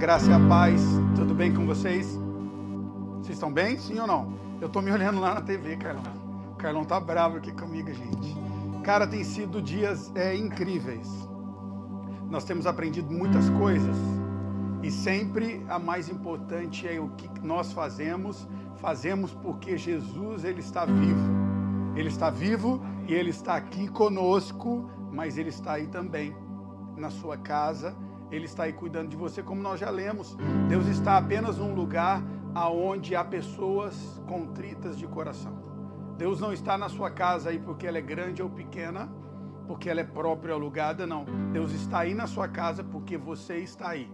graça e a paz. Tudo bem com vocês? Vocês estão bem? Sim ou não? Eu tô me olhando lá na TV, Carlão. O Carlão tá bravo aqui comigo, gente. Cara, tem sido dias é, incríveis. Nós temos aprendido muitas coisas. E sempre a mais importante é o que nós fazemos. Fazemos porque Jesus ele está vivo. Ele está vivo e ele está aqui conosco, mas ele está aí também na sua casa. Ele está aí cuidando de você, como nós já lemos. Deus está apenas num lugar aonde há pessoas contritas de coração. Deus não está na sua casa aí porque ela é grande ou pequena, porque ela é própria ou alugada, não. Deus está aí na sua casa porque você está aí.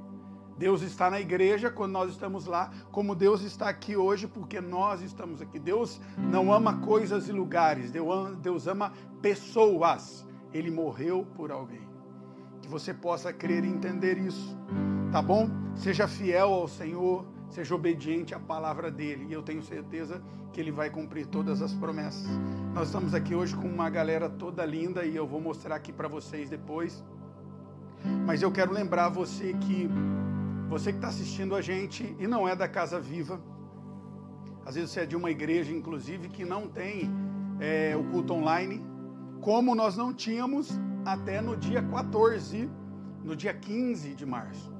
Deus está na igreja quando nós estamos lá, como Deus está aqui hoje porque nós estamos aqui. Deus não ama coisas e lugares, Deus ama pessoas. Ele morreu por alguém. Que você possa crer e entender isso, tá bom? Seja fiel ao Senhor, seja obediente à palavra dele, e eu tenho certeza que ele vai cumprir todas as promessas. Nós estamos aqui hoje com uma galera toda linda e eu vou mostrar aqui para vocês depois. Mas eu quero lembrar você que você que está assistindo a gente e não é da Casa Viva, às vezes você é de uma igreja, inclusive, que não tem é, o culto online, como nós não tínhamos até no dia 14, no dia 15 de março.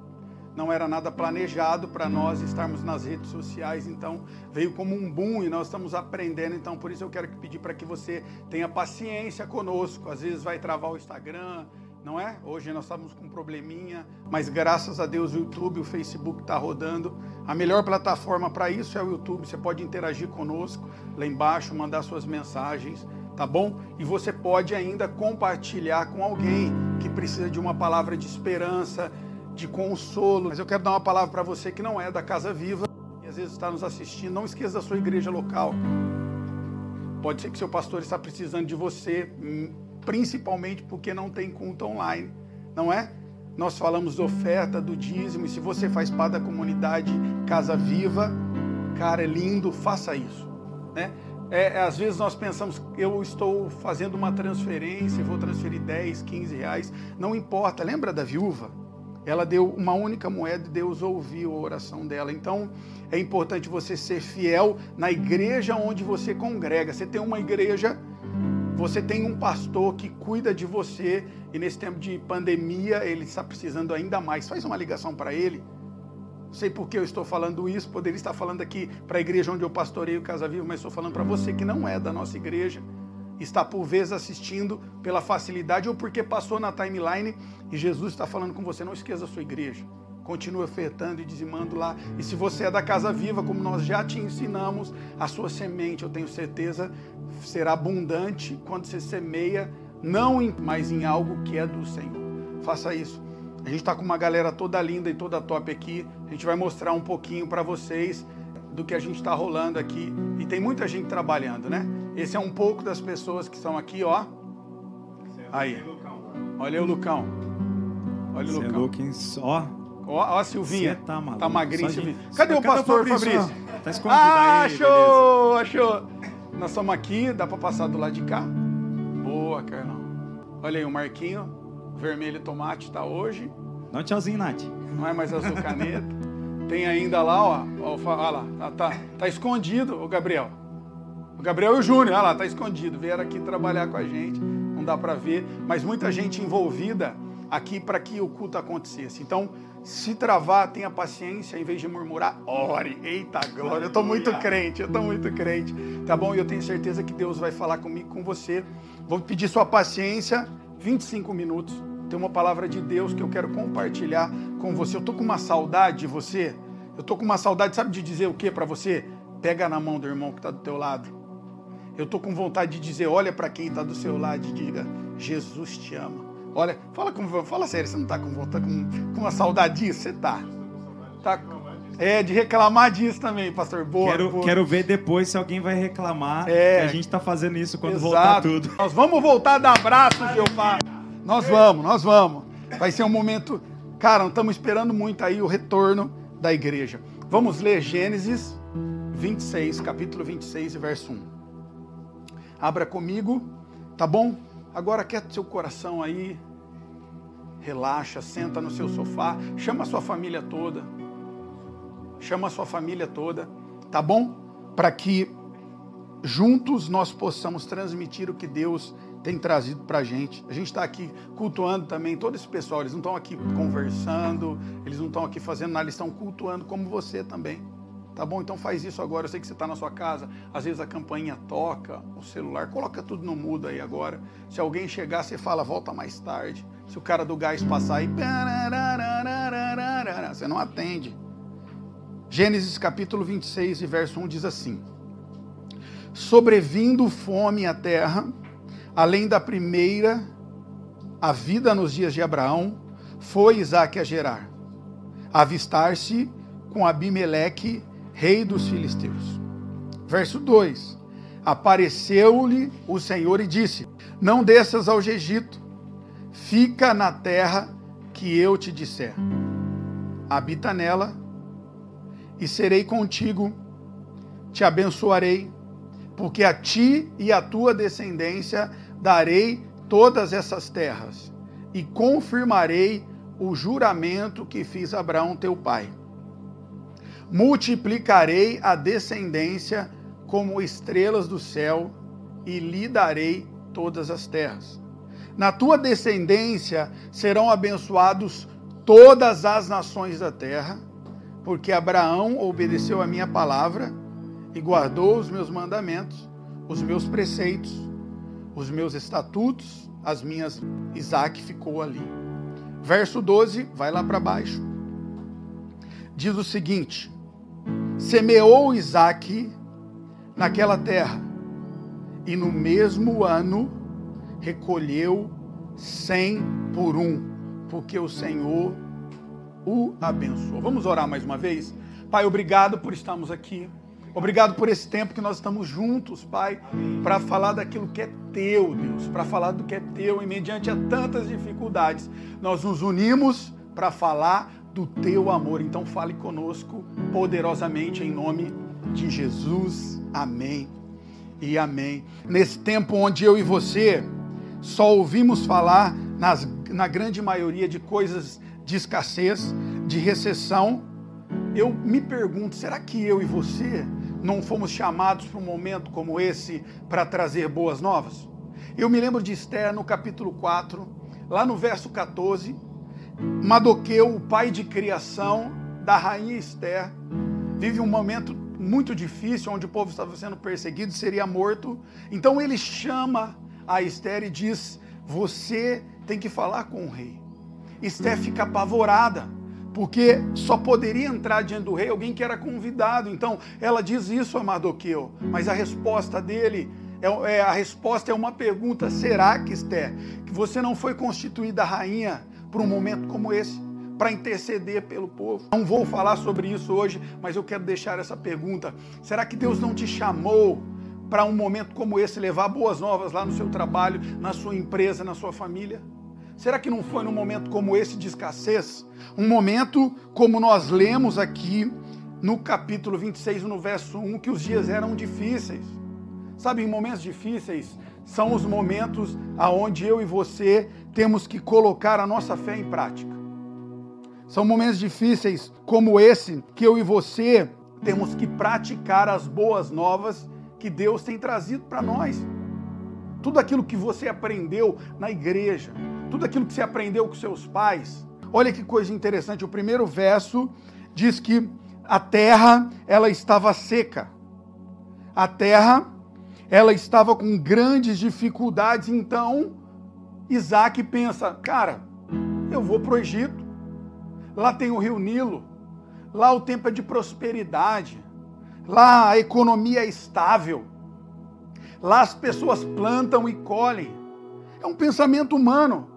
Não era nada planejado para nós estarmos nas redes sociais, então veio como um boom e nós estamos aprendendo. Então, por isso eu quero pedir para que você tenha paciência conosco. Às vezes vai travar o Instagram, não é? Hoje nós estamos com um probleminha, mas graças a Deus o YouTube, o Facebook está rodando. A melhor plataforma para isso é o YouTube. Você pode interagir conosco lá embaixo, mandar suas mensagens, tá bom? E você pode ainda compartilhar com alguém que precisa de uma palavra de esperança, de consolo. Mas eu quero dar uma palavra para você que não é da Casa Viva e às vezes está nos assistindo. Não esqueça da sua igreja local. Pode ser que seu pastor está precisando de você principalmente porque não tem culto online, não é? Nós falamos de oferta, do dízimo, e se você faz parte da comunidade Casa Viva, cara, é lindo, faça isso, né? É, é às vezes nós pensamos, eu estou fazendo uma transferência, vou transferir 10, 15 reais, não importa, lembra da viúva? Ela deu uma única moeda e Deus ouviu a oração dela. Então, é importante você ser fiel na igreja onde você congrega. Você tem uma igreja você tem um pastor que cuida de você e nesse tempo de pandemia ele está precisando ainda mais. Faz uma ligação para ele. Sei por que eu estou falando isso, poderia estar falando aqui para a igreja onde eu pastoreio Casa Viva, mas estou falando para você que não é da nossa igreja, está por vezes assistindo pela facilidade ou porque passou na timeline e Jesus está falando com você. Não esqueça a sua igreja. Continue ofertando e dizimando lá. E se você é da Casa Viva, como nós já te ensinamos, a sua semente, eu tenho certeza, será abundante quando você semeia, não mas em algo que é do Senhor. Faça isso. A gente está com uma galera toda linda e toda top aqui. A gente vai mostrar um pouquinho para vocês do que a gente está rolando aqui. E tem muita gente trabalhando, né? Esse é um pouco das pessoas que estão aqui, ó. Aí. Olha o Lucão. Olha o Lucão. Ó. Ó, a Silvinha. Cê tá maluco. Tá de- Silvinha. Cadê Só- o pastor Fabrício? Fabrício? Tá escondido Ah, aí, achou, achou. Nós estamos aqui, dá para passar do lado de cá? Boa, Carlão. Olha aí o Marquinho, vermelho tomate tá hoje, Dá um tchauzinho, Nath. não é mais azul caneta. Tem ainda lá, ó, ó, ó lá, tá, tá, tá escondido o Gabriel. O Gabriel e o Júnior, olha lá, tá escondido. Vieram aqui trabalhar com a gente, não dá para ver, mas muita gente envolvida aqui para que o culto acontecesse. Então, se travar, tenha paciência, em vez de murmurar, ore. Eita glória, eu tô muito crente, eu tô muito crente. Tá bom? E eu tenho certeza que Deus vai falar comigo, com você. Vou pedir sua paciência, 25 minutos. Tem uma palavra de Deus que eu quero compartilhar com você. Eu tô com uma saudade de você. Eu tô com uma saudade, sabe de dizer o que para você? Pega na mão do irmão que está do teu lado. Eu tô com vontade de dizer, olha para quem está do seu lado e diga, Jesus te ama. Olha, fala com, fala sério, você não tá com vontade, com, com uma saudade disso? Você tá. tá. É, de reclamar disso também, pastor. Boa, Quero, boa. quero ver depois se alguém vai reclamar É. que a gente tá fazendo isso quando Exato. voltar tudo. Nós vamos voltar a dar abraço, Jeová. Nós vamos, nós vamos. Vai ser um momento. Cara, estamos esperando muito aí o retorno da igreja. Vamos ler Gênesis 26, capítulo 26, verso 1. Abra comigo, tá bom? Agora quieta seu coração aí. relaxa, senta no seu sofá, chama a sua família toda. Chama a sua família toda, tá bom? Para que juntos nós possamos transmitir o que Deus tem trazido para a gente. A gente está aqui cultuando também todo esse pessoal. Eles não estão aqui conversando, eles não estão aqui fazendo nada, eles estão cultuando como você também. Tá bom? Então faz isso agora. Eu sei que você está na sua casa, às vezes a campainha toca, o celular, coloca tudo no mudo aí agora. Se alguém chegar, você fala, volta mais tarde. Se o cara do gás passar aí, você não atende. Gênesis capítulo 26 e verso 1 diz assim: Sobrevindo fome à terra, além da primeira, a vida nos dias de Abraão, foi Isaac a Gerar, avistar-se com Abimeleque, rei dos filisteus. Verso 2: Apareceu-lhe o Senhor e disse: Não desças ao Egito, fica na terra que eu te disser. Habita nela, e serei contigo, te abençoarei, porque a ti e a tua descendência darei todas essas terras, e confirmarei o juramento que fiz a Abraão teu pai multiplicarei a descendência como estrelas do céu e lhe darei todas as terras. Na tua descendência serão abençoados todas as nações da terra, porque Abraão obedeceu a minha palavra e guardou os meus mandamentos, os meus preceitos, os meus estatutos, as minhas. Isaac ficou ali. Verso 12, vai lá para baixo. Diz o seguinte: semeou Isaac naquela terra, e no mesmo ano recolheu cem por um, porque o Senhor o abençoou. Vamos orar mais uma vez? Pai, obrigado por estarmos aqui. Obrigado por esse tempo que nós estamos juntos, Pai, para falar daquilo que é teu, Deus, para falar do que é teu e mediante a tantas dificuldades. Nós nos unimos para falar do teu amor. Então fale conosco poderosamente em nome de Jesus. Amém e amém. Nesse tempo onde eu e você só ouvimos falar nas, na grande maioria de coisas de escassez, de recessão, eu me pergunto, será que eu e você não fomos chamados para um momento como esse para trazer boas novas? Eu me lembro de Esther no capítulo 4, lá no verso 14, Madoqueu, o pai de criação da rainha Esther, vive um momento muito difícil, onde o povo estava sendo perseguido, seria morto. Então ele chama a Esther e diz: Você tem que falar com o rei. Esther fica apavorada, porque só poderia entrar diante do rei alguém que era convidado. Então ela diz isso a Mardoqueu, mas a resposta dele é, é, a resposta é uma pergunta: será que Esther, que você não foi constituída rainha para um momento como esse, para interceder pelo povo. Não vou falar sobre isso hoje, mas eu quero deixar essa pergunta: será que Deus não te chamou para um momento como esse levar boas novas lá no seu trabalho, na sua empresa, na sua família? Será que não foi num momento como esse de escassez? Um momento como nós lemos aqui no capítulo 26, no verso 1, que os dias eram difíceis. Sabe, em momentos difíceis são os momentos aonde eu e você temos que colocar a nossa fé em prática. São momentos difíceis como esse que eu e você temos que praticar as boas novas que Deus tem trazido para nós. Tudo aquilo que você aprendeu na igreja, tudo aquilo que você aprendeu com seus pais. Olha que coisa interessante, o primeiro verso diz que a terra, ela estava seca. A terra, ela estava com grandes dificuldades, então Isaac pensa, cara, eu vou para o Egito, lá tem o rio Nilo, lá o tempo é de prosperidade, lá a economia é estável, lá as pessoas plantam e colhem. É um pensamento humano.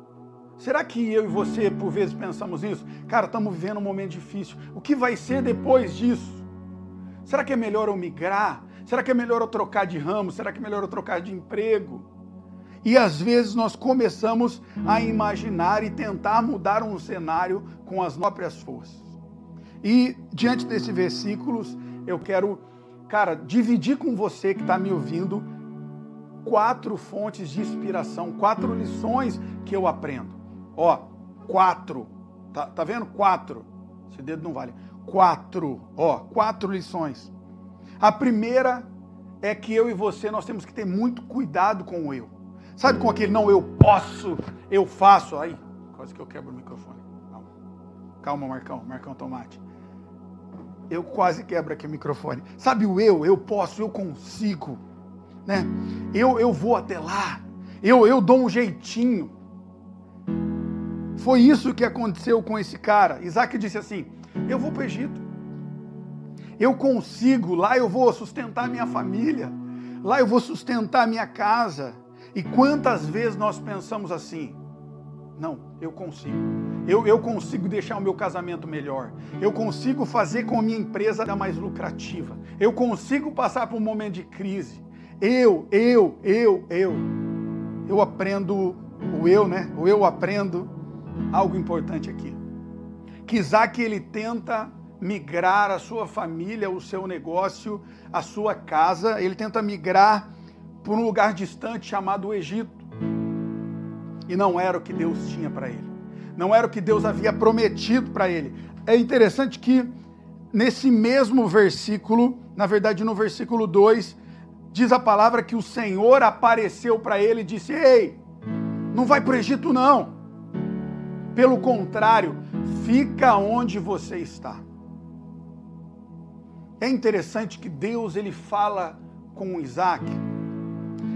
Será que eu e você, por vezes, pensamos isso? Cara, estamos vivendo um momento difícil. O que vai ser depois disso? Será que é melhor eu migrar? Será que é melhor eu trocar de ramo? Será que é melhor eu trocar de emprego? E às vezes nós começamos a imaginar e tentar mudar um cenário com as próprias forças. E diante desses versículos, eu quero, cara, dividir com você que está me ouvindo quatro fontes de inspiração, quatro lições que eu aprendo. Ó, quatro. Tá, tá vendo? Quatro. Esse dedo não vale. Quatro. Ó, quatro lições. A primeira é que eu e você nós temos que ter muito cuidado com o eu. Sabe com aquele não eu posso, eu faço. Aí, quase que eu quebro o microfone. Calma, Calma Marcão, Marcão Tomate. Eu quase quebro aqui o microfone. Sabe o eu, eu posso, eu consigo. Né? Eu, eu vou até lá. Eu, eu dou um jeitinho. Foi isso que aconteceu com esse cara. Isaac disse assim: Eu vou para o Egito. Eu consigo, lá eu vou sustentar minha família. Lá eu vou sustentar minha casa. E quantas vezes nós pensamos assim? Não, eu consigo. Eu, eu consigo deixar o meu casamento melhor. Eu consigo fazer com a minha empresa mais lucrativa. Eu consigo passar por um momento de crise. Eu, eu, eu, eu. Eu aprendo o eu, né? O eu aprendo algo importante aqui. Que Isaac ele tenta migrar a sua família, o seu negócio, a sua casa, ele tenta migrar para um lugar distante chamado Egito. E não era o que Deus tinha para ele. Não era o que Deus havia prometido para ele. É interessante que nesse mesmo versículo, na verdade no versículo 2, diz a palavra que o Senhor apareceu para ele e disse: Ei, não vai para o Egito não. Pelo contrário, fica onde você está. É interessante que Deus ele fala com Isaac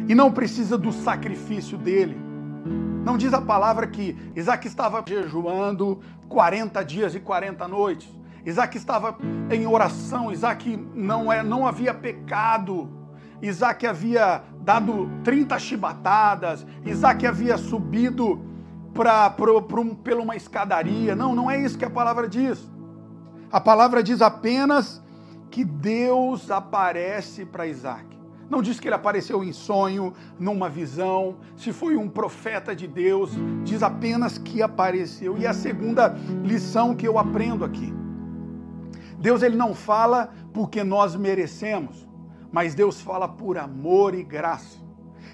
e não precisa do sacrifício dele. Não diz a palavra que Isaac estava jejuando 40 dias e 40 noites. Isaac estava em oração, Isaac não, é, não havia pecado. Isaac havia dado 30 chibatadas, Isaac havia subido pra, pra, pra pela uma escadaria. Não, não é isso que a palavra diz. A palavra diz apenas que Deus aparece para Isaac. Não diz que ele apareceu em sonho, numa visão, se foi um profeta de Deus, diz apenas que apareceu. E a segunda lição que eu aprendo aqui. Deus ele não fala porque nós merecemos, mas Deus fala por amor e graça.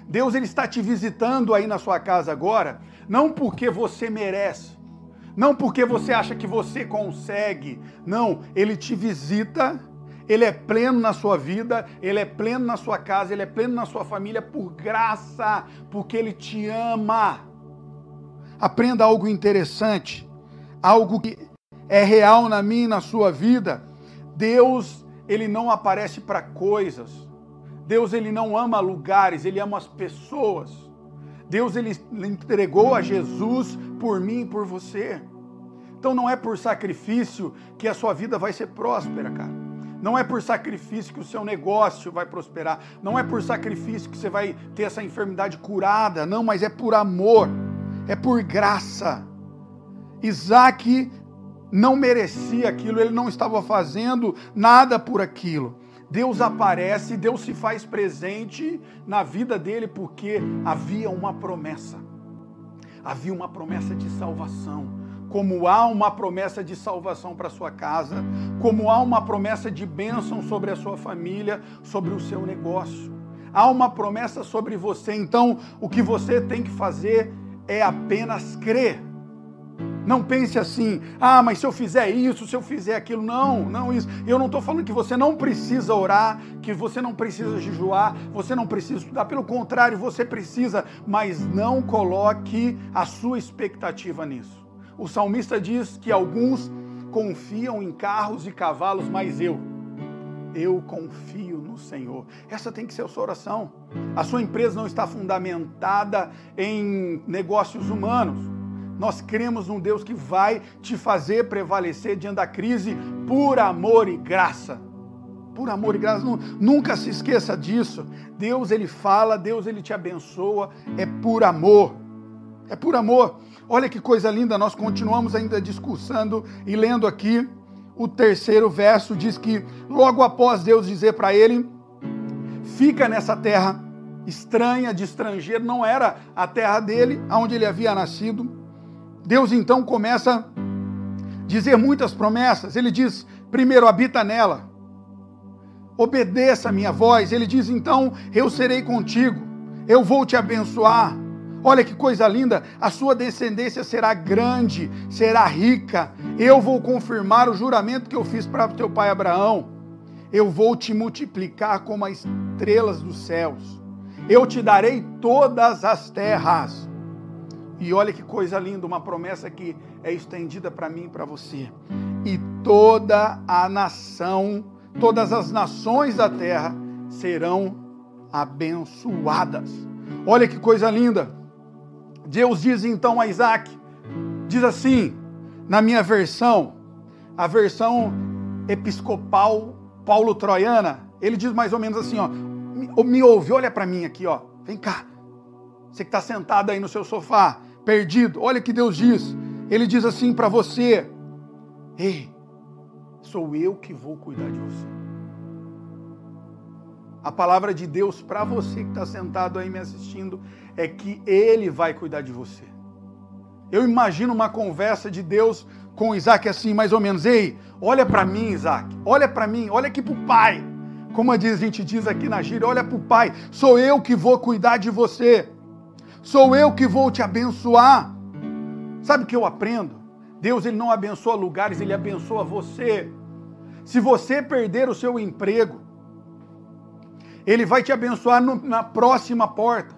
Deus ele está te visitando aí na sua casa agora, não porque você merece, não porque você acha que você consegue, não, ele te visita ele é pleno na sua vida, Ele é pleno na sua casa, Ele é pleno na sua família por graça, porque Ele te ama. Aprenda algo interessante, algo que é real na minha e na sua vida. Deus, Ele não aparece para coisas. Deus, Ele não ama lugares, Ele ama as pessoas. Deus, Ele entregou a Jesus por mim e por você. Então não é por sacrifício que a sua vida vai ser próspera, cara. Não é por sacrifício que o seu negócio vai prosperar. Não é por sacrifício que você vai ter essa enfermidade curada. Não, mas é por amor. É por graça. Isaac não merecia aquilo, ele não estava fazendo nada por aquilo. Deus aparece, Deus se faz presente na vida dele porque havia uma promessa. Havia uma promessa de salvação como há uma promessa de salvação para sua casa, como há uma promessa de bênção sobre a sua família, sobre o seu negócio. Há uma promessa sobre você, então o que você tem que fazer é apenas crer. Não pense assim, ah, mas se eu fizer isso, se eu fizer aquilo. Não, não isso. Eu não estou falando que você não precisa orar, que você não precisa jejuar, você não precisa estudar. Pelo contrário, você precisa, mas não coloque a sua expectativa nisso. O salmista diz que alguns confiam em carros e cavalos, mas eu, eu confio no Senhor. Essa tem que ser a sua oração. A sua empresa não está fundamentada em negócios humanos. Nós cremos num Deus que vai te fazer prevalecer diante da crise por amor e graça. Por amor e graça, nunca se esqueça disso. Deus ele fala, Deus ele te abençoa, é por amor. É por amor. Olha que coisa linda, nós continuamos ainda discursando e lendo aqui o terceiro verso, diz que logo após Deus dizer para ele: fica nessa terra estranha, de estrangeiro, não era a terra dele, onde ele havia nascido. Deus então começa a dizer muitas promessas. Ele diz: primeiro, habita nela, obedeça a minha voz. Ele diz então: eu serei contigo, eu vou te abençoar Olha que coisa linda, a sua descendência será grande, será rica. Eu vou confirmar o juramento que eu fiz para teu pai Abraão. Eu vou te multiplicar como as estrelas dos céus. Eu te darei todas as terras. E olha que coisa linda, uma promessa que é estendida para mim e para você. E toda a nação, todas as nações da terra serão abençoadas. Olha que coisa linda. Deus diz então a Isaac, diz assim, na minha versão, a versão episcopal Paulo Troiana, ele diz mais ou menos assim, ó, me, me ouve, olha para mim aqui, ó, vem cá, você que está sentado aí no seu sofá, perdido. Olha que Deus diz. Ele diz assim para você: Ei, sou eu que vou cuidar de você. A palavra de Deus para você que está sentado aí me assistindo é que Ele vai cuidar de você. Eu imagino uma conversa de Deus com Isaac assim, mais ou menos: Ei, olha para mim, Isaac, olha para mim, olha aqui para o pai. Como a gente diz aqui na gíria, olha para o pai, sou eu que vou cuidar de você. Sou eu que vou te abençoar. Sabe o que eu aprendo? Deus ele não abençoa lugares, ele abençoa você. Se você perder o seu emprego, ele vai te abençoar no, na próxima porta.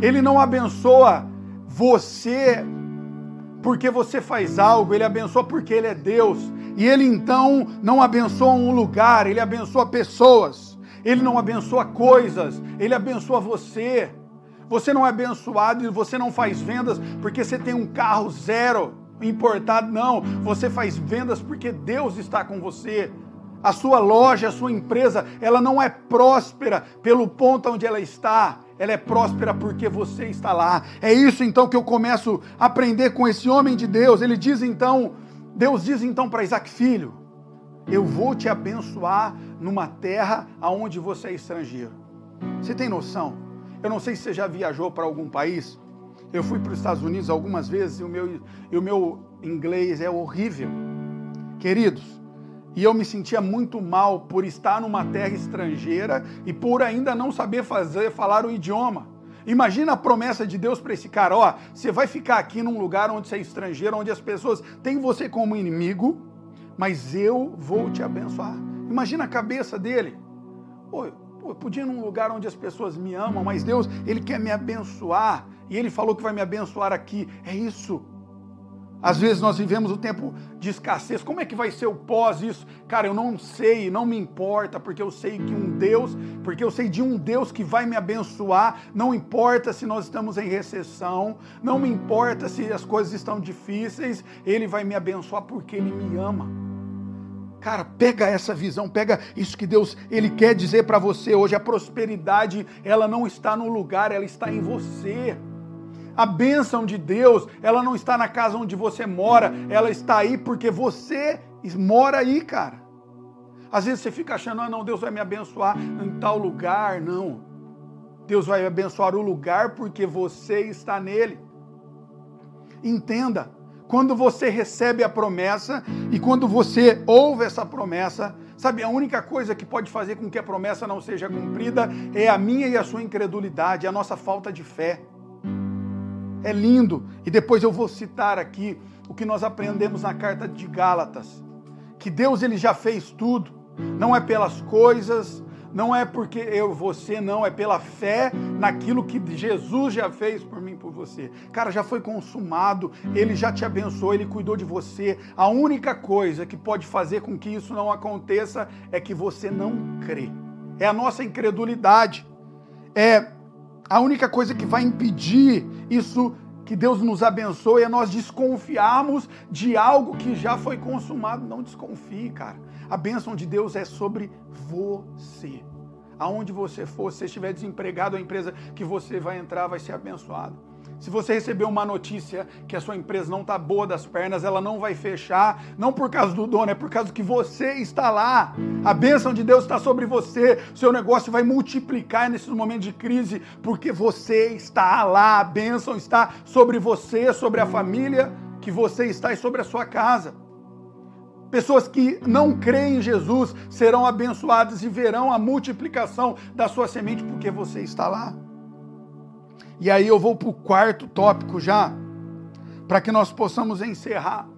Ele não abençoa você porque você faz algo, ele abençoa porque ele é Deus. E ele então não abençoa um lugar, ele abençoa pessoas. Ele não abençoa coisas, ele abençoa você. Você não é abençoado e você não faz vendas porque você tem um carro zero importado, não. Você faz vendas porque Deus está com você. A sua loja, a sua empresa, ela não é próspera pelo ponto onde ela está. Ela é próspera porque você está lá. É isso então que eu começo a aprender com esse homem de Deus. Ele diz então, Deus diz então para Isaac, filho, eu vou te abençoar numa terra aonde você é estrangeiro. Você tem noção? Eu não sei se você já viajou para algum país. Eu fui para os Estados Unidos algumas vezes e o, meu, e o meu inglês é horrível. Queridos, e eu me sentia muito mal por estar numa terra estrangeira e por ainda não saber fazer, falar o idioma. Imagina a promessa de Deus para esse cara, ó, você vai ficar aqui num lugar onde você é estrangeiro, onde as pessoas têm você como inimigo, mas eu vou te abençoar. Imagina a cabeça dele. Pô, eu podia ir num lugar onde as pessoas me amam, mas Deus, Ele quer me abençoar. E Ele falou que vai me abençoar aqui. É isso. Às vezes nós vivemos o tempo de escassez. Como é que vai ser o pós isso? Cara, eu não sei, não me importa, porque eu sei que um Deus, porque eu sei de um Deus que vai me abençoar. Não importa se nós estamos em recessão, não me importa se as coisas estão difíceis, ele vai me abençoar porque ele me ama. Cara, pega essa visão, pega isso que Deus ele quer dizer para você hoje. A prosperidade, ela não está no lugar, ela está em você. A bênção de Deus, ela não está na casa onde você mora, ela está aí porque você mora aí, cara. Às vezes você fica achando, ah, não, Deus vai me abençoar em tal lugar. Não. Deus vai abençoar o lugar porque você está nele. Entenda, quando você recebe a promessa e quando você ouve essa promessa, sabe, a única coisa que pode fazer com que a promessa não seja cumprida é a minha e a sua incredulidade, a nossa falta de fé. É lindo. E depois eu vou citar aqui o que nós aprendemos na carta de Gálatas, que Deus ele já fez tudo. Não é pelas coisas, não é porque eu, você, não, é pela fé naquilo que Jesus já fez por mim, por você. Cara, já foi consumado, ele já te abençoou, ele cuidou de você. A única coisa que pode fazer com que isso não aconteça é que você não crê. É a nossa incredulidade. É a única coisa que vai impedir isso que Deus nos abençoe é nós desconfiarmos de algo que já foi consumado. Não desconfie, cara. A bênção de Deus é sobre você. Aonde você for, se estiver desempregado, a empresa que você vai entrar vai ser abençoada. Se você receber uma notícia que a sua empresa não está boa das pernas, ela não vai fechar, não por causa do dono, é por causa que você está lá. A bênção de Deus está sobre você. Seu negócio vai multiplicar nesses momentos de crise, porque você está lá. A bênção está sobre você, sobre a família que você está e sobre a sua casa. Pessoas que não creem em Jesus serão abençoadas e verão a multiplicação da sua semente porque você está lá. E aí eu vou para o quarto tópico já, para que nós possamos encerrar,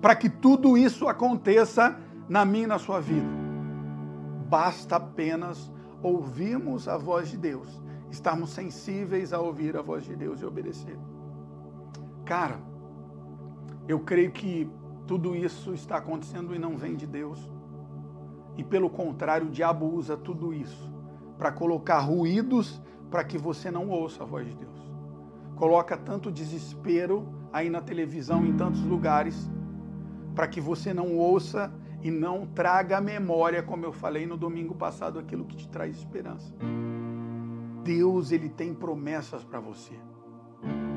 para que tudo isso aconteça na minha e na sua vida. Basta apenas ouvirmos a voz de Deus, estarmos sensíveis a ouvir a voz de Deus e obedecer. Cara, eu creio que tudo isso está acontecendo e não vem de Deus. E pelo contrário, o diabo usa tudo isso para colocar ruídos para que você não ouça a voz de Deus. Coloca tanto desespero aí na televisão, em tantos lugares, para que você não ouça e não traga memória, como eu falei no domingo passado, aquilo que te traz esperança. Deus, ele tem promessas para você.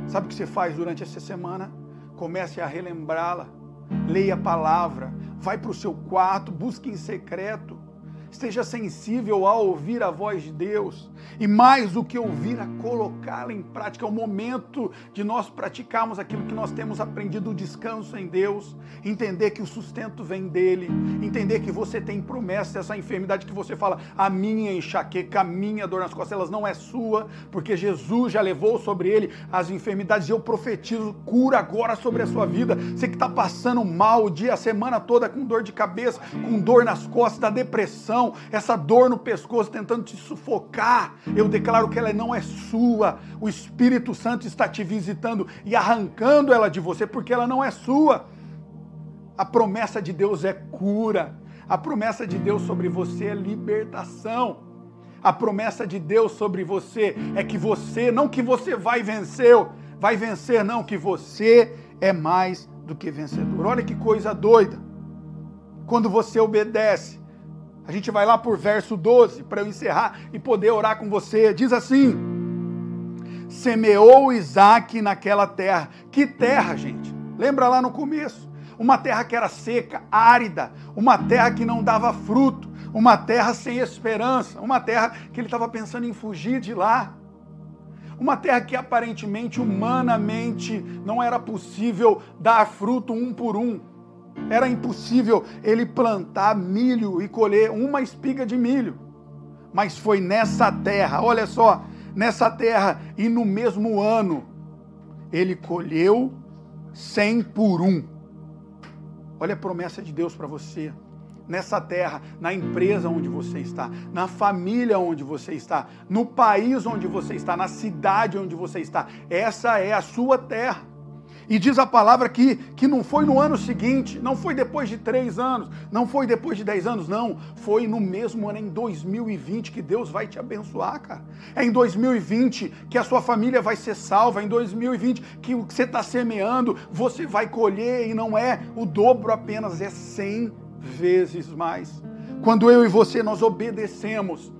Sabe o que você faz durante essa semana? Comece a relembrá-la. Leia a palavra, vai para o seu quarto, busque em secreto, esteja sensível a ouvir a voz de Deus e mais do que ouvir, a colocá-la em prática. É o momento de nós praticarmos aquilo que nós temos aprendido, o descanso em Deus, entender que o sustento vem dele, entender que você tem promessa, essa enfermidade que você fala, a minha enxaqueca, a minha dor nas costas, elas não é sua, porque Jesus já levou sobre ele as enfermidades e eu profetizo cura agora sobre a sua vida. Você que está passando mal o dia, a semana toda com dor de cabeça, com dor nas costas, da depressão, essa dor no pescoço tentando te sufocar, eu declaro que ela não é sua. O Espírito Santo está te visitando e arrancando ela de você, porque ela não é sua. A promessa de Deus é cura. A promessa de Deus sobre você é libertação. A promessa de Deus sobre você é que você, não que você vai vencer, vai vencer, não, que você é mais do que vencedor. Olha que coisa doida. Quando você obedece, a gente vai lá por verso 12 para eu encerrar e poder orar com você. Diz assim: Semeou Isaac naquela terra. Que terra, gente? Lembra lá no começo? Uma terra que era seca, árida, uma terra que não dava fruto, uma terra sem esperança, uma terra que ele estava pensando em fugir de lá. Uma terra que aparentemente, humanamente, não era possível dar fruto um por um era impossível ele plantar milho e colher uma espiga de milho. Mas foi nessa terra, olha só, nessa terra e no mesmo ano, ele colheu cem por um. Olha a promessa de Deus para você. Nessa terra, na empresa onde você está, na família onde você está, no país onde você está, na cidade onde você está. Essa é a sua terra. E diz a palavra que, que não foi no ano seguinte, não foi depois de três anos, não foi depois de dez anos, não. Foi no mesmo ano, em 2020, que Deus vai te abençoar, cara. É em 2020 que a sua família vai ser salva, é em 2020 que o que você está semeando, você vai colher, e não é o dobro apenas, é cem vezes mais. Quando eu e você nós obedecemos,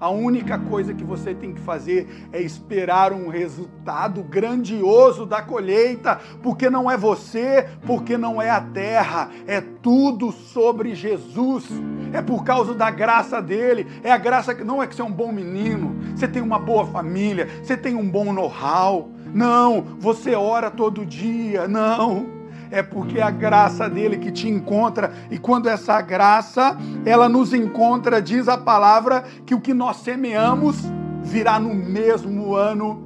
a única coisa que você tem que fazer é esperar um resultado grandioso da colheita, porque não é você, porque não é a terra, é tudo sobre Jesus. É por causa da graça dele. É a graça que não é que você é um bom menino, você tem uma boa família, você tem um bom know-how. Não, você ora todo dia. Não é porque a graça dele que te encontra, e quando essa graça, ela nos encontra, diz a palavra, que o que nós semeamos virá no mesmo ano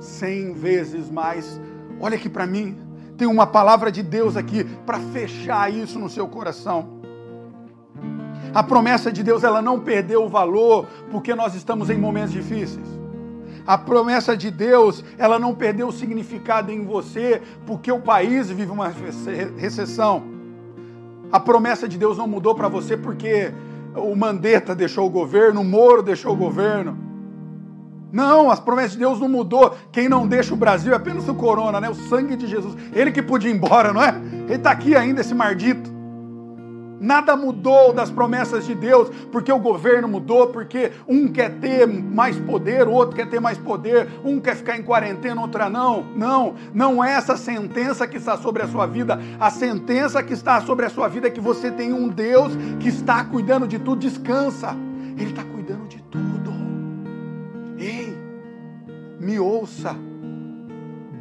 cem vezes mais. Olha aqui para mim, tem uma palavra de Deus aqui para fechar isso no seu coração. A promessa de Deus, ela não perdeu o valor porque nós estamos em momentos difíceis. A promessa de Deus, ela não perdeu o significado em você porque o país vive uma recessão. A promessa de Deus não mudou para você porque o Mandetta deixou o governo, o Moro deixou o governo. Não, as promessas de Deus não mudou. Quem não deixa o Brasil é apenas o corona, né? O sangue de Jesus. Ele que podia ir embora, não é? Ele está aqui ainda, esse mardito. Nada mudou das promessas de Deus, porque o governo mudou, porque um quer ter mais poder, o outro quer ter mais poder, um quer ficar em quarentena, outra não. Não, não é essa sentença que está sobre a sua vida. A sentença que está sobre a sua vida é que você tem um Deus que está cuidando de tudo. Descansa, Ele está cuidando de tudo. Ei, me ouça.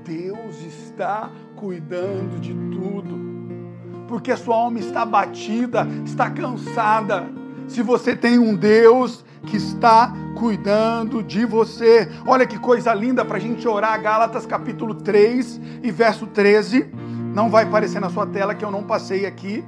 Deus está cuidando de tudo porque a sua alma está batida, está cansada. Se você tem um Deus que está cuidando de você. Olha que coisa linda para a gente orar. Gálatas capítulo 3 e verso 13. Não vai aparecer na sua tela que eu não passei aqui,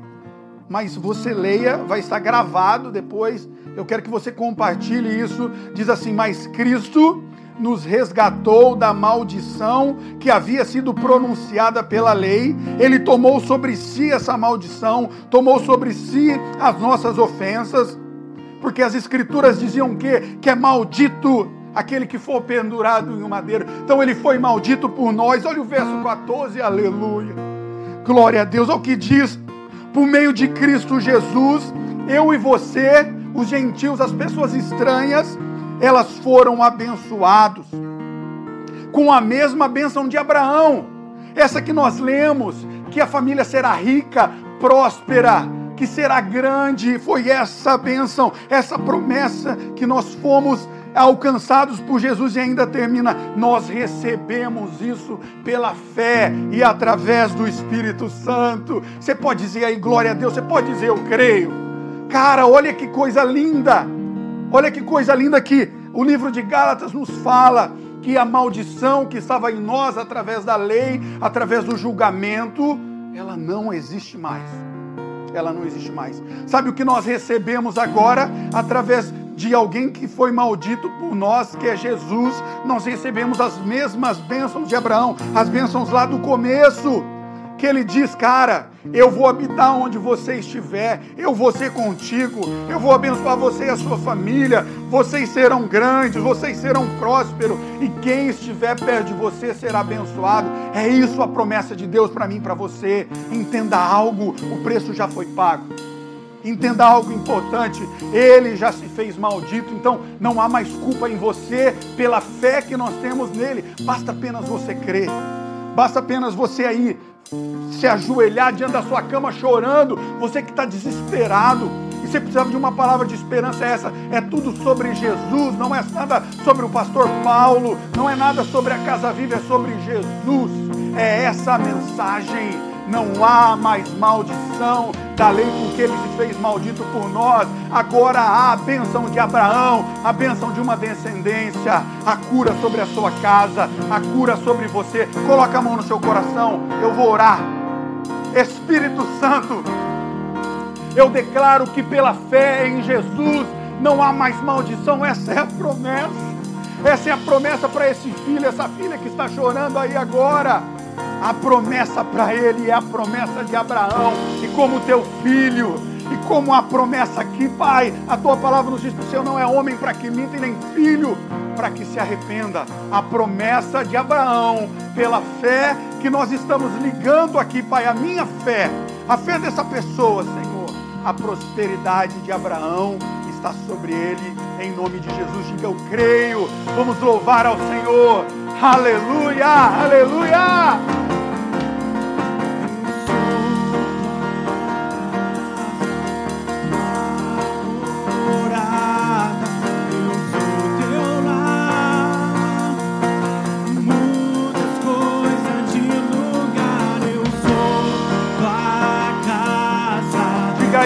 mas você leia, vai estar gravado depois. Eu quero que você compartilhe isso. Diz assim: Mas Cristo nos resgatou da maldição que havia sido pronunciada pela lei. Ele tomou sobre si essa maldição, tomou sobre si as nossas ofensas porque as escrituras diziam que que é maldito aquele que for pendurado em um madeiro. Então ele foi maldito por nós. Olha o verso 14, aleluia. Glória a Deus. O que diz: por meio de Cristo Jesus, eu e você, os gentios, as pessoas estranhas, elas foram abençoados com a mesma bênção de Abraão. Essa que nós lemos, que a família será rica, próspera, que será grande. Foi essa bênção, essa promessa que nós fomos alcançados por Jesus e ainda termina. Nós recebemos isso pela fé e através do Espírito Santo. Você pode dizer aí, glória a Deus, você pode dizer, eu creio. Cara, olha que coisa linda. Olha que coisa linda que o livro de Gálatas nos fala que a maldição que estava em nós através da lei, através do julgamento, ela não existe mais ela não existe mais. Sabe o que nós recebemos agora através de alguém que foi maldito por nós, que é Jesus? Nós recebemos as mesmas bênçãos de Abraão, as bênçãos lá do começo que ele diz, cara, eu vou habitar onde você estiver, eu vou ser contigo, eu vou abençoar você e a sua família, vocês serão grandes, vocês serão prósperos, e quem estiver perto de você será abençoado. É isso a promessa de Deus para mim, para você. Entenda algo, o preço já foi pago. Entenda algo importante, ele já se fez maldito, então não há mais culpa em você pela fé que nós temos nele, basta apenas você crer. Basta apenas você aí se ajoelhar diante da sua cama chorando, você que está desesperado, e você precisava de uma palavra de esperança, é essa é tudo sobre Jesus, não é nada sobre o pastor Paulo, não é nada sobre a Casa Viva, é sobre Jesus, é essa a mensagem não há mais maldição da lei, porque ele se fez maldito por nós. Agora há a bênção de Abraão, a bênção de uma descendência, a cura sobre a sua casa, a cura sobre você. Coloca a mão no seu coração, eu vou orar. Espírito Santo, eu declaro que pela fé em Jesus não há mais maldição, essa é a promessa. Essa é a promessa para esse filho, essa filha que está chorando aí agora. A promessa para ele é a promessa de Abraão, e como teu filho, e como a promessa aqui, Pai, a tua palavra nos diz que o Senhor não é homem para que minta e nem filho para que se arrependa. A promessa de Abraão, pela fé que nós estamos ligando aqui, Pai, a minha fé, a fé dessa pessoa, Senhor, a prosperidade de Abraão está sobre ele, em nome de Jesus. Diga, eu creio. Vamos louvar ao Senhor. Aleluia, aleluia.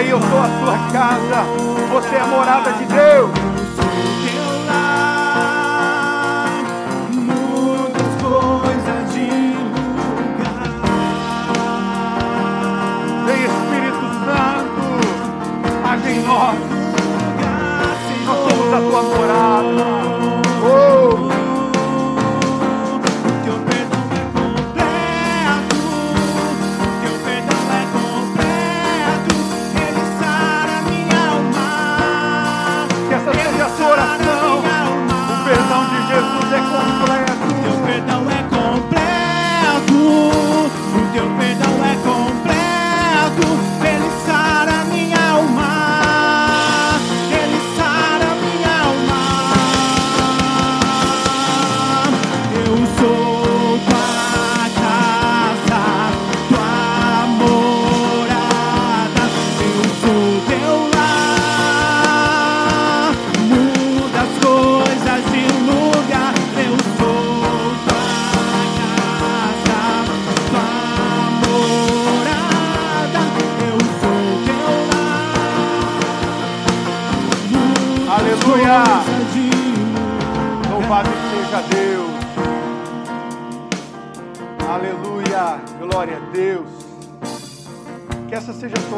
aí, eu sou a sua casa. Você é a morada de Deus.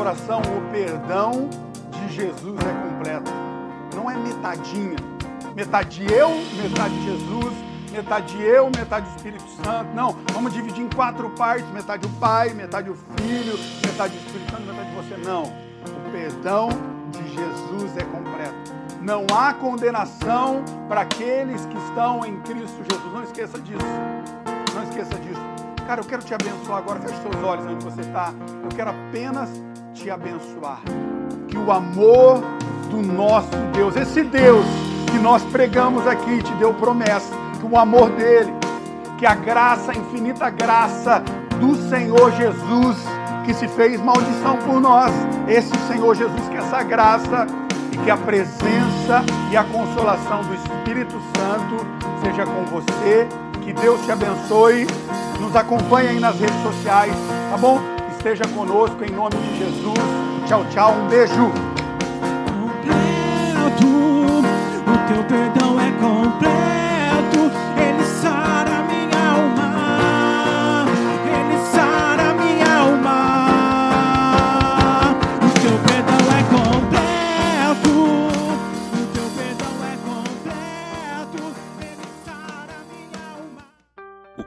Oração. O perdão de Jesus é completo. Não é metadinha. Metade eu, metade Jesus, metade eu, metade Espírito Santo. Não, vamos dividir em quatro partes: metade o Pai, metade o Filho, metade o Espírito Santo, metade você. Não. O perdão de Jesus é completo. Não há condenação para aqueles que estão em Cristo Jesus. Não esqueça disso. Não esqueça disso. Cara, eu quero te abençoar agora. Feche seus olhos onde você está. Eu quero apenas te abençoar. Que o amor do nosso Deus, esse Deus que nós pregamos aqui, te deu promessa. Que o amor dele, que a graça, a infinita graça do Senhor Jesus, que se fez maldição por nós, esse Senhor Jesus, que essa graça e que a presença e a consolação do Espírito Santo seja com você. Que Deus te abençoe. Nos acompanhe aí nas redes sociais, tá bom? Esteja conosco em nome de Jesus. Tchau, tchau. Um beijo. Completo, o teu perdão é completo.